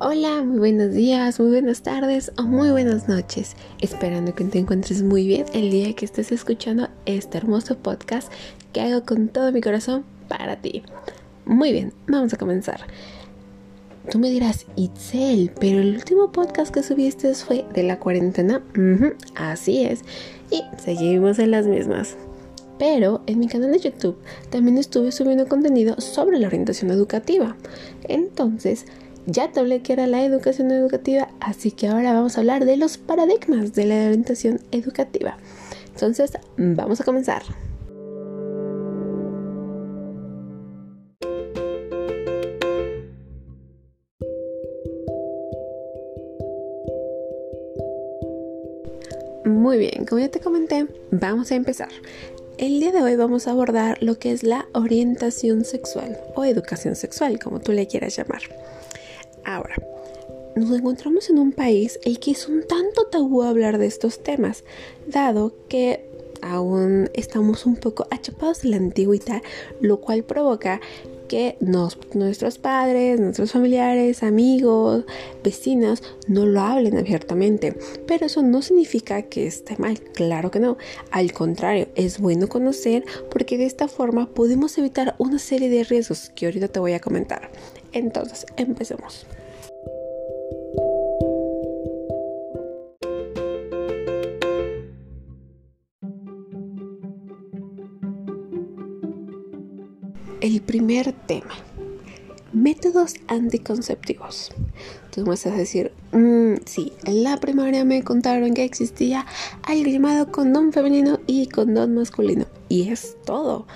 Hola, muy buenos días, muy buenas tardes o muy buenas noches. Esperando que te encuentres muy bien el día que estés escuchando este hermoso podcast que hago con todo mi corazón para ti. Muy bien, vamos a comenzar. Tú me dirás, Itzel, pero el último podcast que subiste fue de la cuarentena. así es. Y seguimos en las mismas. Pero en mi canal de YouTube también estuve subiendo contenido sobre la orientación educativa. Entonces, ya te hablé que era la educación educativa, así que ahora vamos a hablar de los paradigmas de la orientación educativa. Entonces, vamos a comenzar. Muy bien, como ya te comenté, vamos a empezar. El día de hoy vamos a abordar lo que es la orientación sexual o educación sexual, como tú le quieras llamar. Ahora, nos encontramos en un país el que es un tanto tabú hablar de estos temas, dado que aún estamos un poco achapados en la antigüedad, lo cual provoca que nuestros padres, nuestros familiares, amigos, vecinos no lo hablen abiertamente. Pero eso no significa que esté mal, claro que no. Al contrario, es bueno conocer porque de esta forma podemos evitar una serie de riesgos que ahorita te voy a comentar. Entonces, empecemos. El primer tema. Métodos anticonceptivos. Tú me vas a decir, mm, sí, en la primaria me contaron que existía algo llamado condón femenino y condón masculino. Y es todo.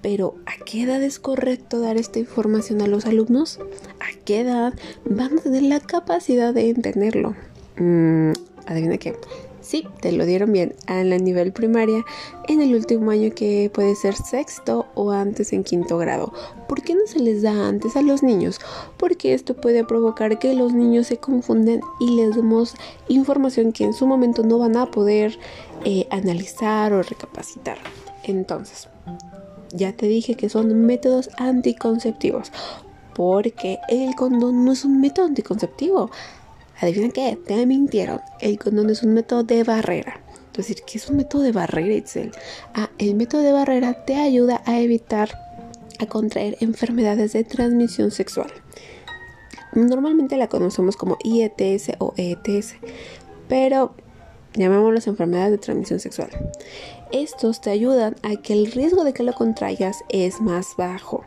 Pero ¿a qué edad es correcto dar esta información a los alumnos? ¿A qué edad van a tener la capacidad de entenderlo? Mm, adivina qué. Sí, te lo dieron bien a la nivel primaria en el último año que puede ser sexto o antes en quinto grado. ¿Por qué no se les da antes a los niños? Porque esto puede provocar que los niños se confunden y les demos información que en su momento no van a poder eh, analizar o recapacitar. Entonces, ya te dije que son métodos anticonceptivos. Porque el condón no es un método anticonceptivo. Adivina qué, te mintieron. El condón es un método de barrera. Es decir, ¿qué es un método de barrera, Itzel? Ah, el método de barrera te ayuda a evitar a contraer enfermedades de transmisión sexual. Normalmente la conocemos como IETS o ETS, pero llamémoslas enfermedades de transmisión sexual. Estos te ayudan a que el riesgo de que lo contraigas es más bajo.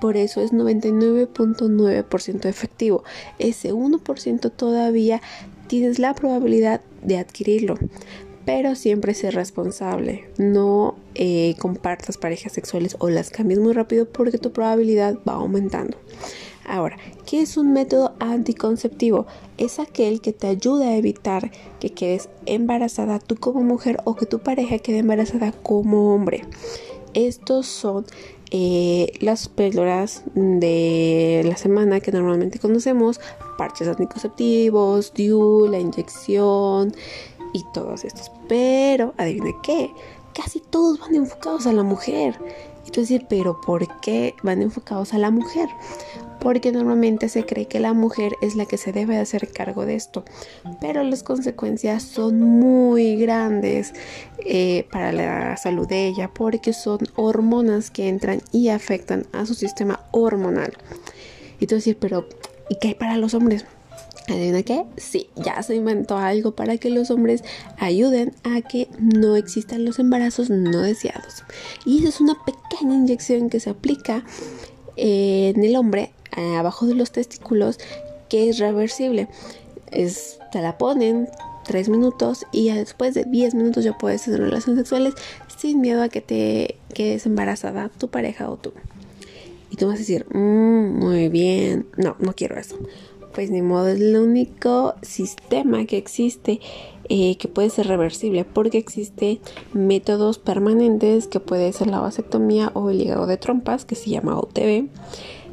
Por eso es 99.9% efectivo. Ese 1% todavía tienes la probabilidad de adquirirlo. Pero siempre sé responsable. No eh, compartas parejas sexuales o las cambies muy rápido porque tu probabilidad va aumentando. Ahora, ¿qué es un método anticonceptivo? Es aquel que te ayuda a evitar que quedes embarazada tú como mujer o que tu pareja quede embarazada como hombre. Estos son eh, las píldoras de la semana que normalmente conocemos, parches anticonceptivos, DIU, la inyección y todos estos. Pero, adivina qué, casi todos van enfocados a la mujer. Y tú decir, pero ¿por qué van enfocados a la mujer? porque normalmente se cree que la mujer es la que se debe hacer cargo de esto, pero las consecuencias son muy grandes eh, para la salud de ella porque son hormonas que entran y afectan a su sistema hormonal. Y tú decir, pero ¿y qué hay para los hombres? ¿Adivina qué? Sí, ya se inventó algo para que los hombres ayuden a que no existan los embarazos no deseados. Y esa es una pequeña inyección que se aplica en el hombre eh, abajo de los testículos que es reversible. Es, te la ponen 3 minutos y ya después de 10 minutos ya puedes tener relaciones sexuales sin miedo a que te quedes embarazada tu pareja o tú. Y tú vas a decir, mm, muy bien, no, no quiero eso. Pues ni modo, es el único sistema que existe eh, que puede ser reversible porque existe métodos permanentes que puede ser la vasectomía o el hígado de trompas que se llama OTB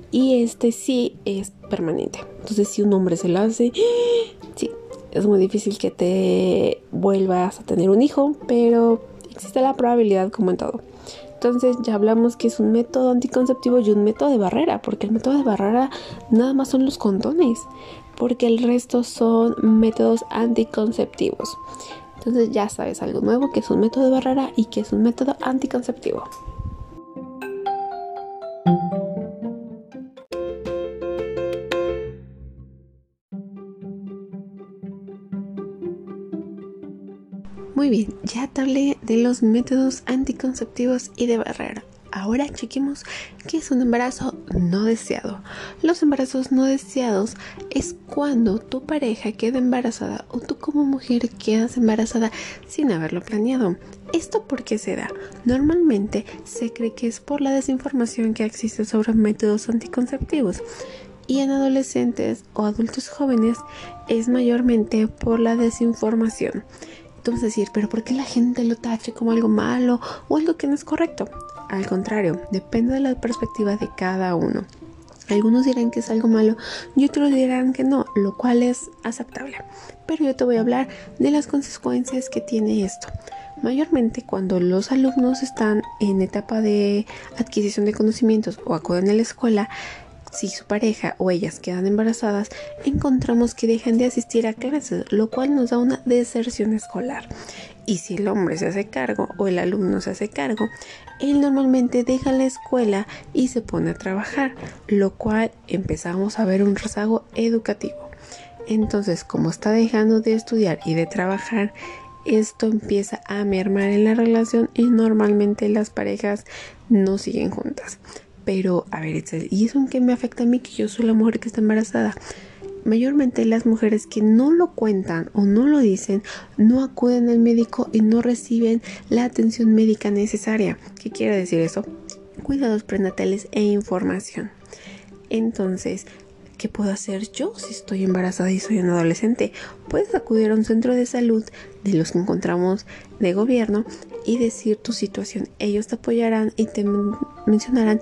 y este sí es permanente. Entonces si un hombre se lo hace, sí, es muy difícil que te vuelvas a tener un hijo, pero existe la probabilidad como en todo. Entonces ya hablamos que es un método anticonceptivo y un método de barrera, porque el método de barrera nada más son los condones, porque el resto son métodos anticonceptivos. Entonces ya sabes algo nuevo que es un método de barrera y que es un método anticonceptivo. Muy bien, ya hablé de los métodos anticonceptivos y de barrera. Ahora chequemos qué es un embarazo no deseado. Los embarazos no deseados es cuando tu pareja queda embarazada o tú como mujer quedas embarazada sin haberlo planeado. ¿Esto por qué se da? Normalmente se cree que es por la desinformación que existe sobre métodos anticonceptivos y en adolescentes o adultos jóvenes es mayormente por la desinformación. Entonces decir, pero ¿por qué la gente lo tache como algo malo o algo que no es correcto? Al contrario, depende de la perspectiva de cada uno. Algunos dirán que es algo malo y otros dirán que no, lo cual es aceptable. Pero yo te voy a hablar de las consecuencias que tiene esto. Mayormente cuando los alumnos están en etapa de adquisición de conocimientos o acuden a la escuela, si su pareja o ellas quedan embarazadas, encontramos que dejan de asistir a clases, lo cual nos da una deserción escolar. Y si el hombre se hace cargo o el alumno se hace cargo, él normalmente deja la escuela y se pone a trabajar, lo cual empezamos a ver un rezago educativo. Entonces, como está dejando de estudiar y de trabajar, esto empieza a mermar en la relación y normalmente las parejas no siguen juntas. Pero, a ver, ¿y eso en qué me afecta a mí que yo soy la mujer que está embarazada? Mayormente las mujeres que no lo cuentan o no lo dicen no acuden al médico y no reciben la atención médica necesaria. ¿Qué quiere decir eso? Cuidados prenatales e información. Entonces, ¿qué puedo hacer yo si estoy embarazada y soy un adolescente? Puedes acudir a un centro de salud de los que encontramos de gobierno y decir tu situación. Ellos te apoyarán y te mencionarán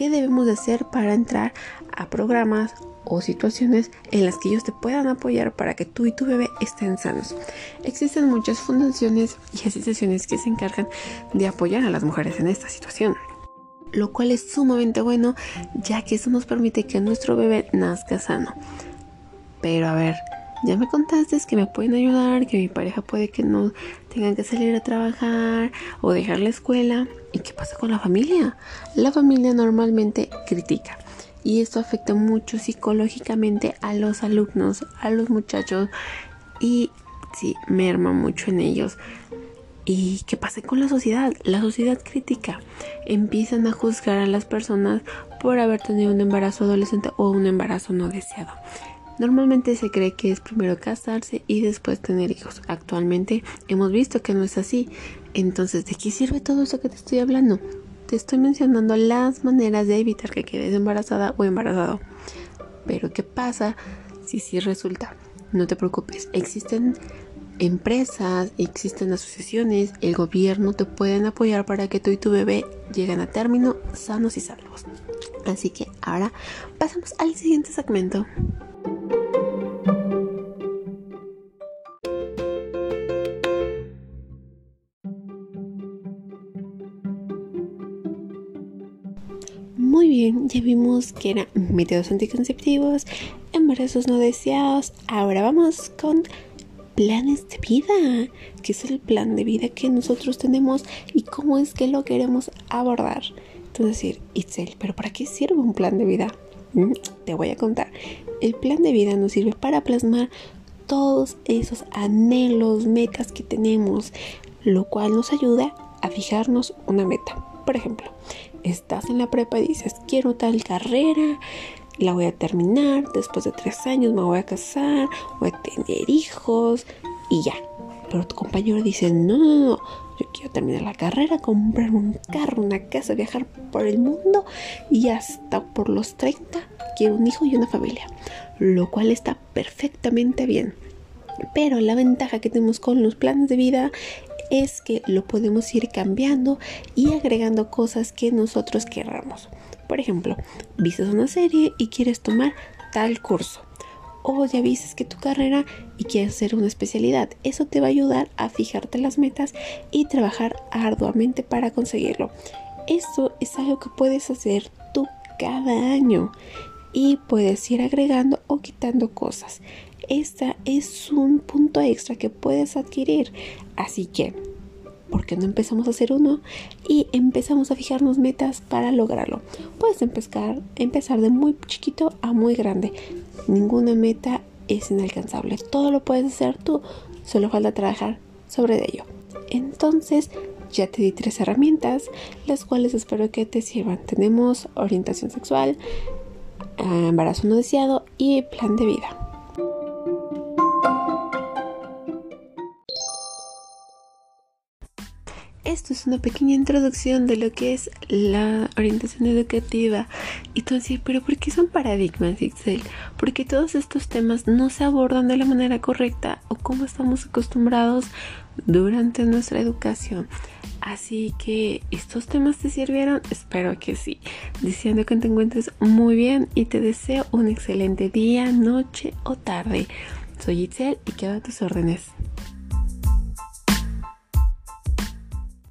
qué debemos de hacer para entrar a programas o situaciones en las que ellos te puedan apoyar para que tú y tu bebé estén sanos. Existen muchas fundaciones y asociaciones que se encargan de apoyar a las mujeres en esta situación, lo cual es sumamente bueno ya que eso nos permite que nuestro bebé nazca sano. Pero a ver, ya me contaste que me pueden ayudar, que mi pareja puede que no tengan que salir a trabajar o dejar la escuela. ¿Y qué pasa con la familia? La familia normalmente critica y esto afecta mucho psicológicamente a los alumnos, a los muchachos y sí, merma mucho en ellos. ¿Y qué pasa con la sociedad? La sociedad crítica. Empiezan a juzgar a las personas por haber tenido un embarazo adolescente o un embarazo no deseado. Normalmente se cree que es primero casarse y después tener hijos. Actualmente hemos visto que no es así. Entonces, ¿de qué sirve todo eso que te estoy hablando? Te estoy mencionando las maneras de evitar que quedes embarazada o embarazado. Pero ¿qué pasa si sí resulta? No te preocupes, existen empresas, existen asociaciones, el gobierno te pueden apoyar para que tú y tu bebé lleguen a término sanos y salvos. Así que ahora pasamos al siguiente segmento. Muy bien, ya vimos que eran métodos anticonceptivos, embarazos no deseados. Ahora vamos con planes de vida. ¿Qué es el plan de vida que nosotros tenemos y cómo es que lo queremos abordar? Entonces decir, Itzel, ¿pero para qué sirve un plan de vida? Mm, te voy a contar. El plan de vida nos sirve para plasmar todos esos anhelos, metas que tenemos, lo cual nos ayuda a fijarnos una meta. Por ejemplo, estás en la prepa y dices, quiero tal carrera, la voy a terminar, después de tres años me voy a casar, voy a tener hijos y ya. Pero tu compañero dice, no, no, no, yo quiero terminar la carrera, comprar un carro, una casa, viajar por el mundo y hasta por los 30 quiero un hijo y una familia. Lo cual está perfectamente bien. Pero la ventaja que tenemos con los planes de vida es que lo podemos ir cambiando y agregando cosas que nosotros querramos. Por ejemplo, vistes una serie y quieres tomar tal curso. O ya vistes que tu carrera y quieres hacer una especialidad. Eso te va a ayudar a fijarte las metas y trabajar arduamente para conseguirlo. Eso es algo que puedes hacer tú cada año y puedes ir agregando o quitando cosas. Este es un punto extra que puedes adquirir. Así que, ¿por qué no empezamos a hacer uno? Y empezamos a fijarnos metas para lograrlo. Puedes empezar, empezar de muy chiquito a muy grande. Ninguna meta es inalcanzable. Todo lo puedes hacer tú. Solo falta trabajar sobre ello. Entonces, ya te di tres herramientas, las cuales espero que te sirvan. Tenemos orientación sexual, embarazo no deseado y plan de vida. Esto es una pequeña introducción de lo que es la orientación educativa. Y tú pero ¿por qué son paradigmas, Excel? Porque todos estos temas no se abordan de la manera correcta o como estamos acostumbrados durante nuestra educación. Así que estos temas te sirvieron, espero que sí. Diciendo que te encuentres muy bien y te deseo un excelente día, noche o tarde. Soy Itzel y quedo a tus órdenes.